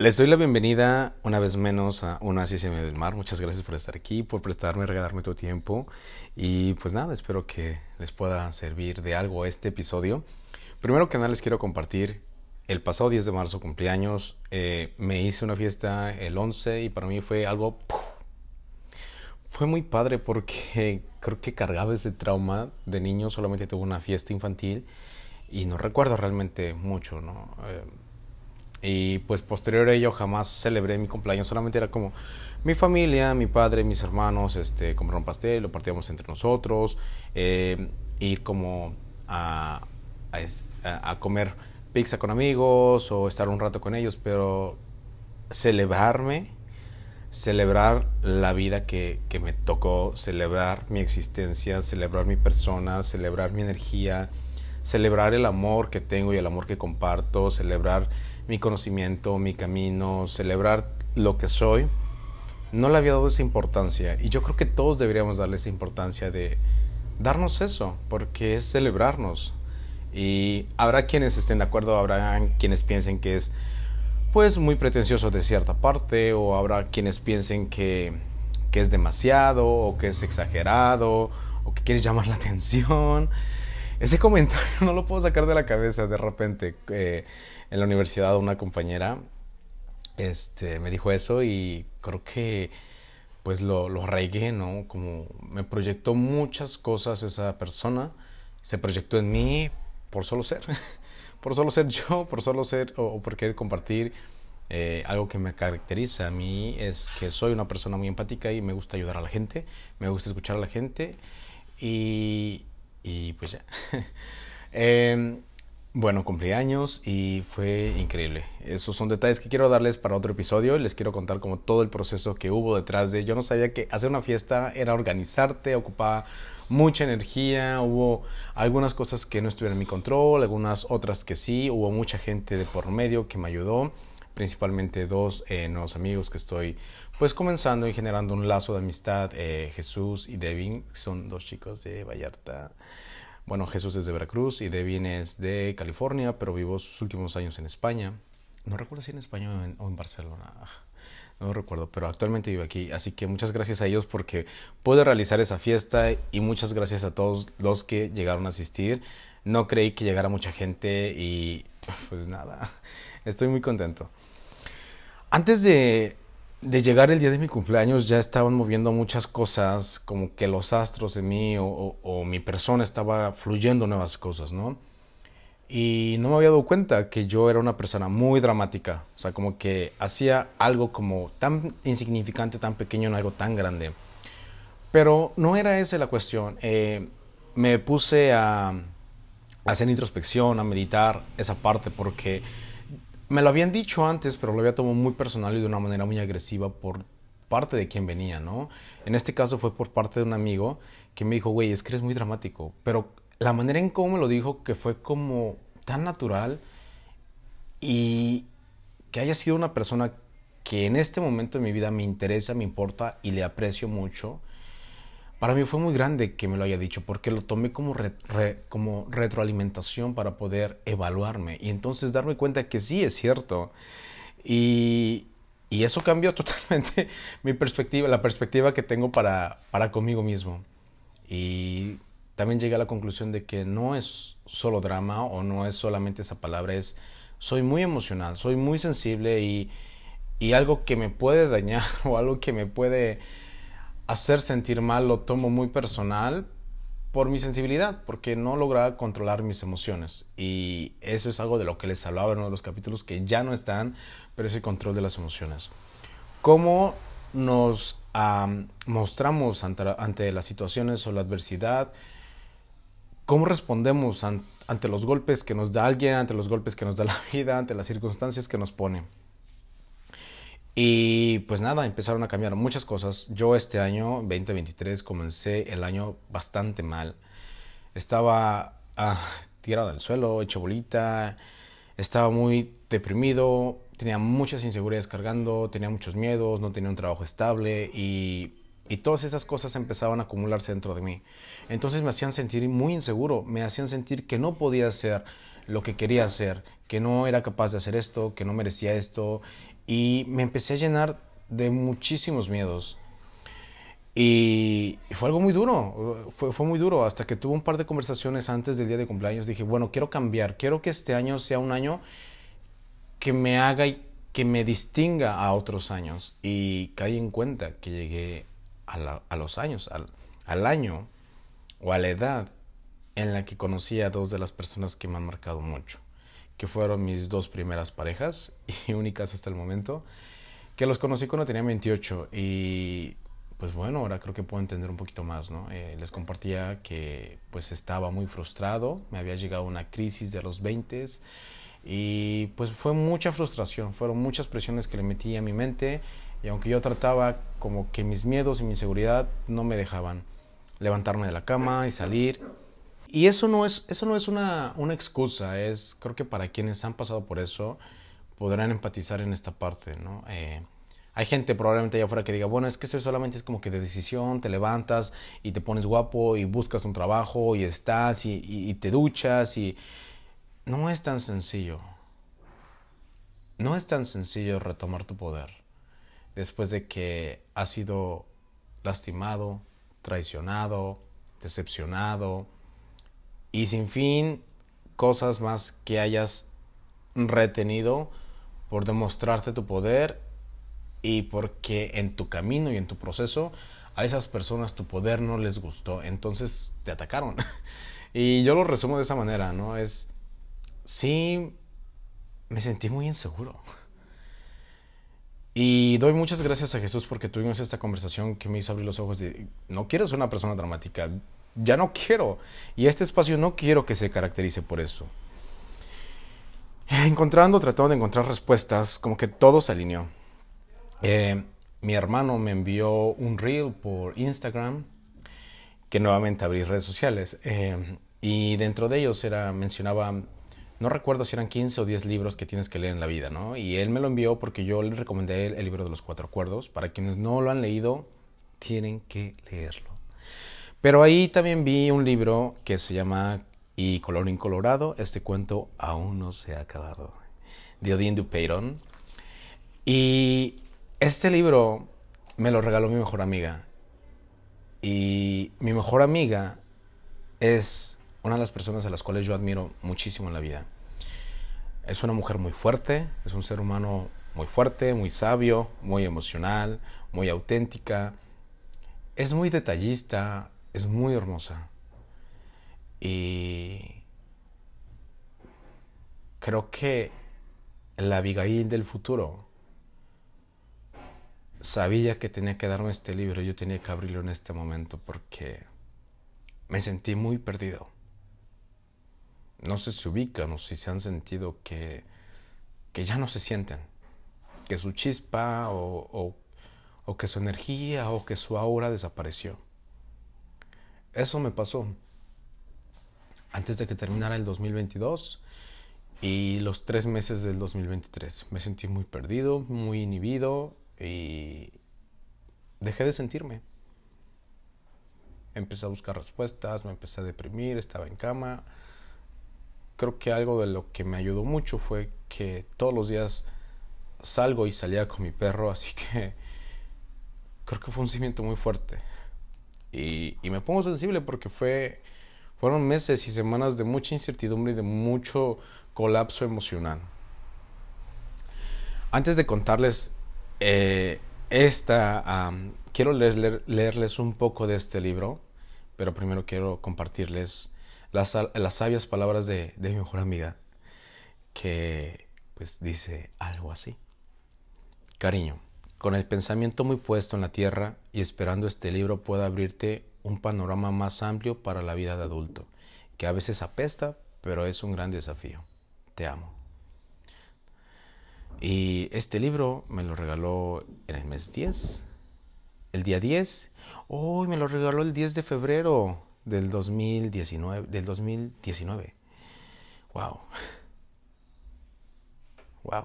Les doy la bienvenida una vez menos a una CCM del Mar. Muchas gracias por estar aquí, por prestarme, regalarme tu tiempo. Y pues nada, espero que les pueda servir de algo este episodio. Primero que nada les quiero compartir, el pasado 10 de marzo cumpleaños, eh, me hice una fiesta el 11 y para mí fue algo... Fue muy padre porque creo que cargaba ese trauma de niño, solamente tuve una fiesta infantil y no recuerdo realmente mucho, ¿no? Eh, y pues posterior a ello jamás celebré mi cumpleaños, solamente era como mi familia, mi padre, mis hermanos, este, compraron pastel, lo partíamos entre nosotros, eh, ir como a, a, comer pizza con amigos o estar un rato con ellos, pero celebrarme, celebrar la vida que, que me tocó, celebrar mi existencia, celebrar mi persona, celebrar mi energía, celebrar el amor que tengo y el amor que comparto, celebrar mi conocimiento, mi camino, celebrar lo que soy, no le había dado esa importancia. Y yo creo que todos deberíamos darle esa importancia de darnos eso, porque es celebrarnos. Y habrá quienes estén de acuerdo, habrá quienes piensen que es pues muy pretencioso de cierta parte, o habrá quienes piensen que, que es demasiado, o que es exagerado, o que quieres llamar la atención. Ese comentario no lo puedo sacar de la cabeza de repente. Eh, en la universidad una compañera este, me dijo eso y creo que pues lo, lo arraigué, ¿no? Como me proyectó muchas cosas esa persona, se proyectó en mí por solo ser, por solo ser yo, por solo ser o, por querer compartir eh, algo que me caracteriza a mí es que soy una persona muy empática y me gusta ayudar a la gente, me gusta escuchar a la gente y, y pues ya. eh, bueno, cumpleaños y fue increíble. Esos son detalles que quiero darles para otro episodio. Les quiero contar como todo el proceso que hubo detrás de. Yo no sabía que hacer una fiesta era organizarte, ocupaba mucha energía. Hubo algunas cosas que no estuvieron en mi control, algunas otras que sí. Hubo mucha gente de por medio que me ayudó, principalmente dos eh, nuevos amigos que estoy pues comenzando y generando un lazo de amistad. Eh, Jesús y Devin, son dos chicos de Vallarta. Bueno, Jesús es de Veracruz y Devin es de California, pero vivo sus últimos años en España. No recuerdo si en España o en, Barcelona. No recuerdo, pero actualmente vivo aquí. Así que muchas gracias a ellos porque pude realizar esa fiesta y muchas gracias a todos los que llegaron a asistir. No creí que llegara mucha gente y pues nada, estoy muy contento. Antes de, de llegar el día de mi cumpleaños ya estaban moviendo muchas cosas, como que los astros de mí o, mi persona estaba fluyendo nuevas cosas, ¿no? Y no me había dado cuenta que yo era una persona muy dramática, o sea, como que hacía algo como tan insignificante, tan pequeño en algo tan grande. Pero no era esa la cuestión. Eh, me puse a hacer introspección, a meditar esa parte, porque me lo habían dicho antes, pero lo había tomado muy personal y de una manera muy agresiva por parte de quien venía, ¿no? En este caso fue por parte de un amigo que me dijo, güey, es que eres muy dramático. Pero la manera en cómo me lo dijo, que fue como tan natural y que haya sido una persona que en este momento de mi vida me interesa, me importa y le aprecio mucho, para mí fue muy grande que me lo haya dicho porque lo tomé como, como retroalimentación para poder evaluarme y entonces darme cuenta que sí es cierto. Y, y eso cambió totalmente mi perspectiva, la perspectiva que tengo para, para conmigo mismo. Y también llegué a la conclusión de que no es solo drama o no es solamente esa palabra, es soy muy emocional, soy muy sensible y, y algo que me puede dañar o algo que me puede hacer sentir mal lo tomo muy personal por mi sensibilidad, porque no lograba controlar mis emociones. Y eso es algo de lo que les hablaba en uno de los capítulos que ya no están, pero ese control de las emociones. ¿Cómo nos mostramos ante, las situaciones o la adversidad? ¿Cómo respondemos ante los golpes que nos da alguien, ante los golpes que nos da la vida, ante las circunstancias que nos pone? Y pues nada, empezaron a cambiar muchas cosas. Yo este año, 2023, comencé el año bastante mal. Estaba ah, tirado al suelo, hecho bolita, estaba muy deprimido, tenía muchas inseguridades cargando, tenía muchos miedos, no tenía un trabajo estable y, y todas esas cosas empezaban a acumularse dentro de mí. Entonces me hacían sentir muy inseguro, me hacían sentir que no podía hacer lo que quería hacer, que no era capaz de hacer esto, que no merecía esto y me empecé a llenar de muchísimos miedos. Y fue algo muy duro, fue, fue, muy duro, hasta que tuve un par de conversaciones antes del día de cumpleaños. Dije, bueno, quiero cambiar, quiero que este año sea un año que me haga y que me distinga a otros años. Y caí en cuenta que llegué a, a los años, al, año o a la edad en la que conocí a dos de las personas que me han marcado mucho, que fueron mis dos primeras parejas y únicas hasta el momento, que los conocí cuando tenía 28 y pues bueno, ahora creo que puedo entender un poquito más, ¿no? Eh, les compartía que pues estaba muy frustrado, me había llegado una crisis de los 20 y pues fue mucha frustración, fueron muchas presiones que le metí a mi mente y aunque yo trataba como que mis miedos y mi inseguridad no me dejaban levantarme de la cama y salir. Y eso no es, eso no es una, una excusa, es creo que para quienes han pasado por eso podrán empatizar en esta parte, ¿no? Eh, hay gente probablemente allá afuera que diga, bueno, es que eso solamente es como que de decisión, te levantas y te pones guapo y buscas un trabajo y estás y, y, te duchas y... No es tan sencillo. No es tan sencillo retomar tu poder después de que has sido lastimado, traicionado, decepcionado y sin fin cosas más que hayas retenido por demostrarte tu poder y porque en tu camino y en tu proceso a esas personas tu poder no les gustó, entonces te atacaron. y yo lo resumo de esa manera, ¿no? Es, sí, me sentí muy inseguro. Y doy muchas gracias a Jesús porque tuvimos esta conversación que me hizo abrir los ojos de, no quiero ser una persona dramática, ya no quiero. Y este espacio no quiero que se caracterice por eso. Encontrando, tratando de encontrar respuestas, como que todo se alineó. Eh, mi hermano me envió un reel por Instagram, que nuevamente abrí redes sociales, eh, y dentro de ellos era, mencionaba, no recuerdo si eran 15 o 10 libros que tienes que leer en la vida, ¿no? Y él me lo envió porque yo le recomendé el, el libro de los cuatro acuerdos. Para quienes no lo han leído, tienen que leerlo. Pero ahí también vi un libro que se llama Y color incolorado, este cuento aún no se ha acabado, de Odin Dupeyron. Y este libro me lo regaló mi mejor amiga. Y mi mejor amiga es una de las personas a las cuales yo admiro muchísimo en la vida. Es una mujer muy fuerte, es un ser humano muy fuerte, muy sabio, muy emocional, muy auténtica. Es muy detallista, es muy hermosa. Y creo que la Abigail del futuro sabía que tenía que darme este libro, yo tenía que abrirlo en este momento porque me sentí muy perdido. No sé si ubican o si se han sentido que, que ya no se sienten, que su chispa o, o que su energía o que su aura desapareció. Eso me pasó antes de que terminara el 2022 y los tres meses del 2023. Me sentí muy perdido, muy inhibido y dejé de sentirme. Empecé a buscar respuestas, me empecé a deprimir, estaba en cama. Creo que algo de lo que me ayudó mucho fue que todos los días salgo y salía con mi perro, así que creo que fue un cimiento muy fuerte. Y, me pongo sensible porque fue, fueron meses y semanas de mucha incertidumbre y de mucho colapso emocional. Antes de contarles eh, esta, quiero leerles un poco de este libro, pero primero quiero compartirles las, las sabias palabras de, de mi mejor amiga, que pues dice algo así. Cariño, con el pensamiento muy puesto en la tierra y esperando este libro pueda abrirte un panorama más amplio para la vida de adulto, que a veces apesta, pero es un gran desafío. Te amo. Y este libro me lo regaló en el mes 10, el día 10. Hoy me lo regaló el 10 de febrero del 2019, del 2019. Wow. Wow.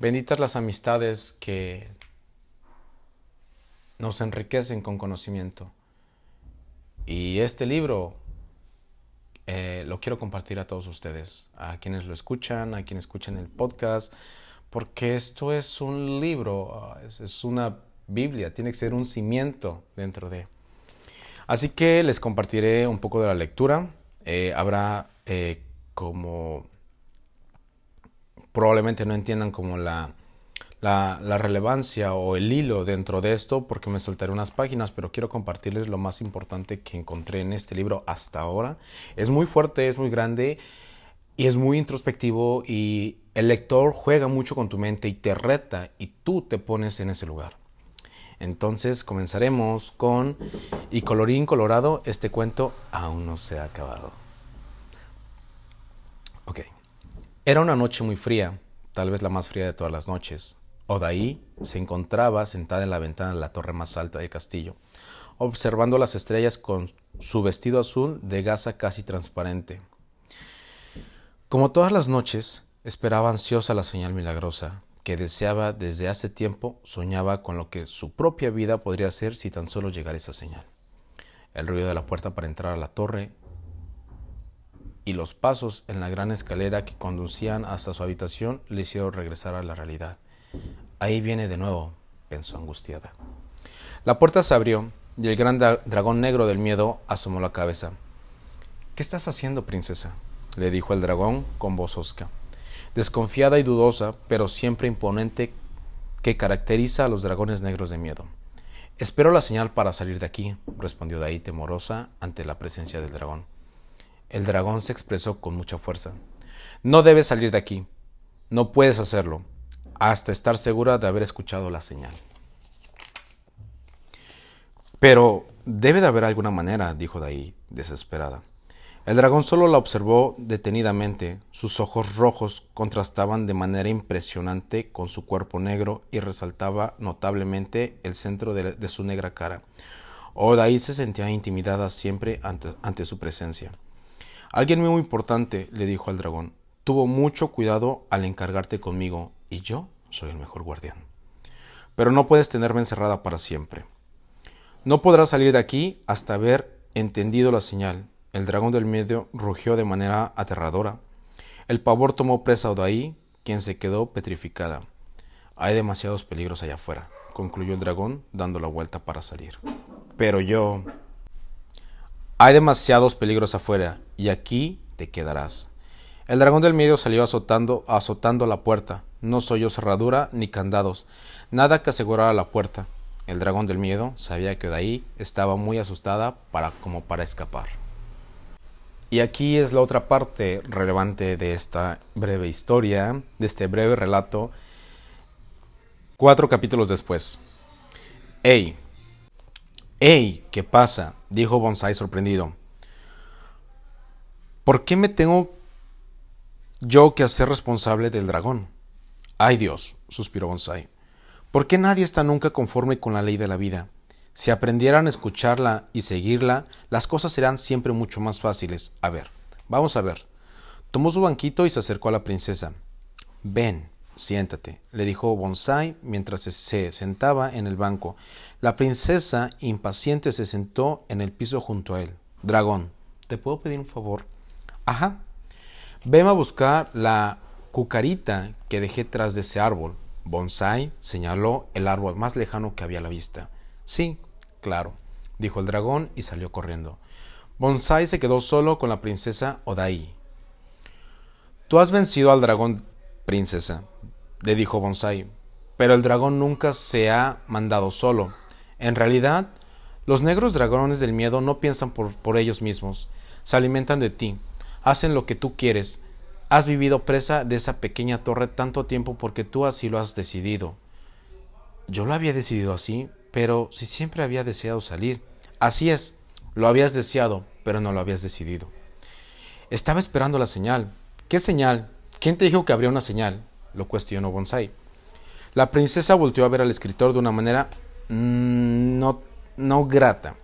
Benditas las amistades que nos enriquecen con conocimiento. Y este libro eh, lo quiero compartir a todos ustedes, a quienes lo escuchan, a quienes escuchan el podcast, porque esto es un libro, ah, es una Biblia, tiene que ser un cimiento dentro de. Así que les compartiré un poco de la lectura. Eh, habrá eh, como probablemente no entiendan como la, la, relevancia o el hilo dentro de esto porque me saltaré unas páginas, pero quiero compartirles lo más importante que encontré en este libro hasta ahora. Es muy fuerte, es muy grande y es muy introspectivo y el lector juega mucho con tu mente y te reta y tú te pones en ese lugar. Entonces comenzaremos con Y colorín colorado, este cuento aún no se ha acabado. Ok. Era una noche muy fría, tal vez la más fría de todas las noches. Odaí se encontraba sentada en la ventana de la torre más alta del castillo, observando las estrellas con su vestido azul de gasa casi transparente. Como todas las noches, esperaba ansiosa la señal milagrosa, que deseaba desde hace tiempo, soñaba con lo que su propia vida podría ser si tan solo llegara esa señal. El ruido de la puerta para entrar a la torre y los pasos en la gran escalera que conducían hasta su habitación le hicieron regresar a la realidad. Ahí viene de nuevo, pensó angustiada. La puerta se abrió y el gran dragón negro del miedo asomó la cabeza. ¿Qué estás haciendo, princesa? le dijo el dragón con voz hosca desconfiada y dudosa, pero siempre imponente, que caracteriza a los dragones negros de miedo. Espero la señal para salir de aquí, respondió Daí temorosa ante la presencia del dragón. El dragón se expresó con mucha fuerza. No debes salir de aquí. No puedes hacerlo, hasta estar segura de haber escuchado la señal. Pero debe de haber alguna manera, dijo Daí, desesperada. El dragón solo la observó detenidamente. Sus ojos rojos contrastaban de manera impresionante con su cuerpo negro y resaltaba notablemente el centro de, su negra cara. Odaí se sentía intimidada siempre ante su presencia. Alguien muy importante, le dijo al dragón, tuvo mucho cuidado al encargarte conmigo, y yo soy el mejor guardián. Pero no puedes tenerme encerrada para siempre. No podrás salir de aquí hasta haber entendido la señal, el dragón del medio rugió de manera aterradora. El pavor tomó presa a Odaí, quien se quedó petrificada. Hay demasiados peligros allá afuera, concluyó el dragón, dando la vuelta para salir. Pero yo... Hay demasiados peligros afuera, y aquí te quedarás. El dragón del medio salió azotando, azotando la puerta. No soy yo cerradura ni candados, nada que asegurara la puerta. El dragón del miedo sabía que Odaí estaba muy asustada para, como para escapar. Y aquí es la otra parte relevante de esta breve historia, de este breve relato, cuatro capítulos después. ¡Ey! ¡Ey! ¿Qué pasa? dijo Bonsai sorprendido. ¿Por qué me tengo yo que hacer responsable del dragón? ¡Ay Dios! suspiró Bonsai. ¿Por qué nadie está nunca conforme con la ley de la vida? Si aprendieran a escucharla y seguirla, las cosas serán siempre mucho más fáciles. A ver, vamos a ver. Tomó su banquito y se acercó a la princesa. Ven, siéntate, le dijo Bonsai mientras se sentaba en el banco. La princesa, impaciente, se sentó en el piso junto a él. Dragón, ¿te puedo pedir un favor? Ajá. Ven a buscar la cucarita que dejé tras de ese árbol. Bonsai señaló el árbol más lejano que había a la vista. Sí, Claro, dijo el dragón y salió corriendo. Bonsai se quedó solo con la princesa Odai. Tú has vencido al dragón, princesa, le dijo Bonsai, pero el dragón nunca se ha mandado solo. En realidad, los negros dragones del miedo no piensan por, por ellos mismos, se alimentan de ti, hacen lo que tú quieres. Has vivido presa de esa pequeña torre tanto tiempo porque tú así lo has decidido. Yo lo había decidido así, pero si siempre había deseado salir. Así es, lo habías deseado, pero no lo habías decidido. Estaba esperando la señal. ¿Qué señal? ¿Quién te dijo que habría una señal? Lo cuestionó Bonsai. La princesa volteó a ver al escritor de una manera mm, no, no grata.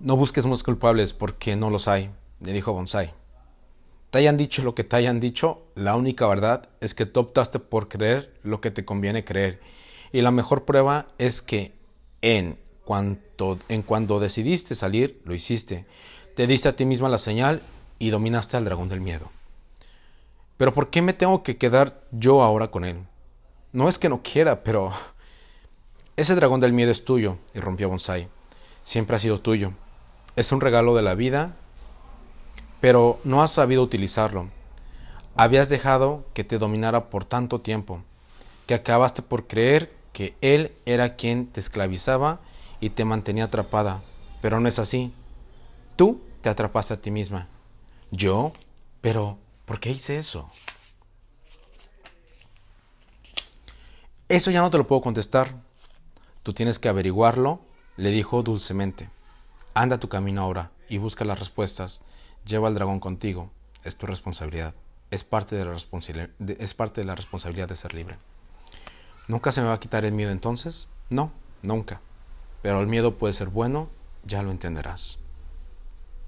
No busques más culpables porque no los hay, le dijo Bonsai. Te hayan dicho lo que te hayan dicho, la única verdad es que tú optaste por creer lo que te conviene creer y la mejor prueba es que en cuanto, en cuando decidiste salir, lo hiciste. Te diste a ti misma la señal y dominaste al dragón del miedo. Pero ¿por qué me tengo que quedar yo ahora con él? No es que no quiera, pero... Ese dragón del miedo es tuyo, irrumpió Bonsai. Siempre ha sido tuyo. Es un regalo de la vida, pero no has sabido utilizarlo. Habías dejado que te dominara por tanto tiempo, que acabaste por creer que él era quien te esclavizaba y te mantenía atrapada. Pero no es así. Tú te atrapaste a ti misma. ¿Yo? Pero, ¿por qué hice eso? Eso ya no te lo puedo contestar. Tú tienes que averiguarlo, le dijo dulcemente. Anda tu camino ahora y busca las respuestas. Lleva al dragón contigo. Es tu responsabilidad. Es parte de la, responsabilidad, de ser libre. ¿Nunca se me va a quitar el miedo entonces? No, nunca. Pero el miedo puede ser bueno, ya lo entenderás.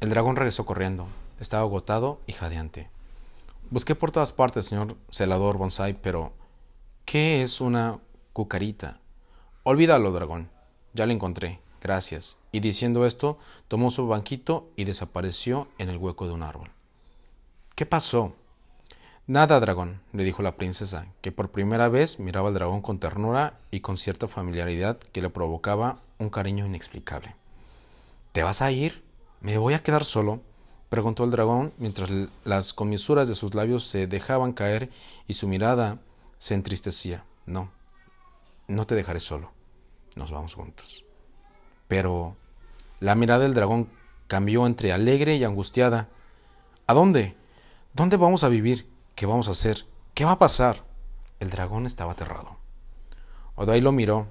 El dragón regresó corriendo. Estaba agotado y jadeante. Busqué por todas partes, señor celador bonsai, pero ¿qué es una cucarita? Olvídalo, dragón. Ya lo encontré. Gracias. Y diciendo esto, tomó su banquito y desapareció en el hueco de un árbol. ¿Qué pasó? Nada, dragón, le dijo la princesa, que por primera vez miraba al dragón con ternura y con cierta familiaridad que le provocaba un cariño inexplicable. ¿Te vas a ir? ¿Me voy a quedar solo? Preguntó el dragón mientras las comisuras de sus labios se dejaban caer y su mirada se entristecía. No, no te dejaré solo. Nos vamos juntos. Pero la mirada del dragón cambió entre alegre y angustiada. ¿A dónde? ¿Dónde vamos a vivir? ¿Qué vamos a hacer? ¿Qué va a pasar? El dragón estaba aterrado. Odai lo miró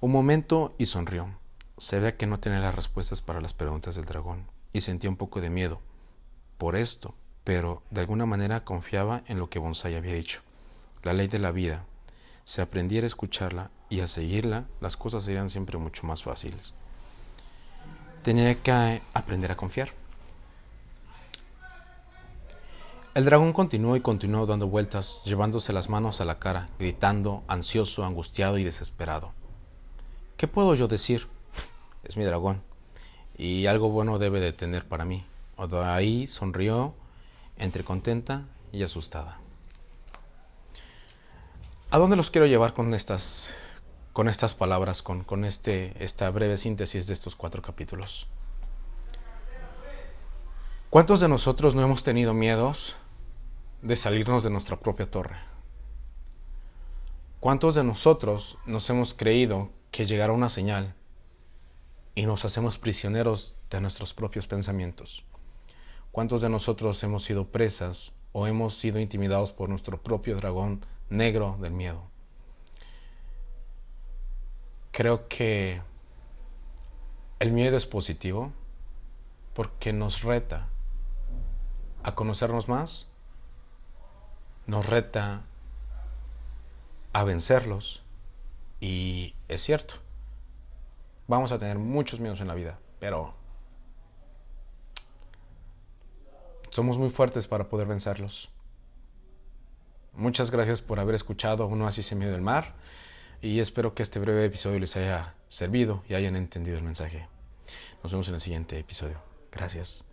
un momento y sonrió. Se ve que no tenía las respuestas para las preguntas del dragón y sentía un poco de miedo por esto, pero de alguna manera confiaba en lo que Bonsai había dicho. La ley de la vida. Si aprendiera a escucharla y a seguirla, las cosas serían siempre mucho más fáciles. Tenía que aprender a confiar. El dragón continuó y continuó dando vueltas, llevándose las manos a la cara, gritando, ansioso, angustiado y desesperado. ¿Qué puedo yo decir? es mi dragón, y algo bueno debe de tener para mí. Ahí sonrió, entre contenta y asustada. ¿A dónde los quiero llevar con estas, con estas palabras, con, con este, esta breve síntesis de estos cuatro capítulos? ¿Cuántos de nosotros no hemos tenido miedos de salirnos de nuestra propia torre? ¿Cuántos de nosotros nos hemos creído que llegará una señal y nos hacemos prisioneros de nuestros propios pensamientos. ¿Cuántos de nosotros hemos sido presas o hemos sido intimidados por nuestro propio dragón negro del miedo? Creo que el miedo es positivo porque nos reta a conocernos más, nos reta a vencerlos y es cierto Vamos a tener muchos miedos en la vida, pero somos muy fuertes para poder vencerlos. Muchas gracias por haber escuchado Uno así se miedo del mar y espero que este breve episodio les haya servido y hayan entendido el mensaje. Nos vemos en el siguiente episodio. Gracias.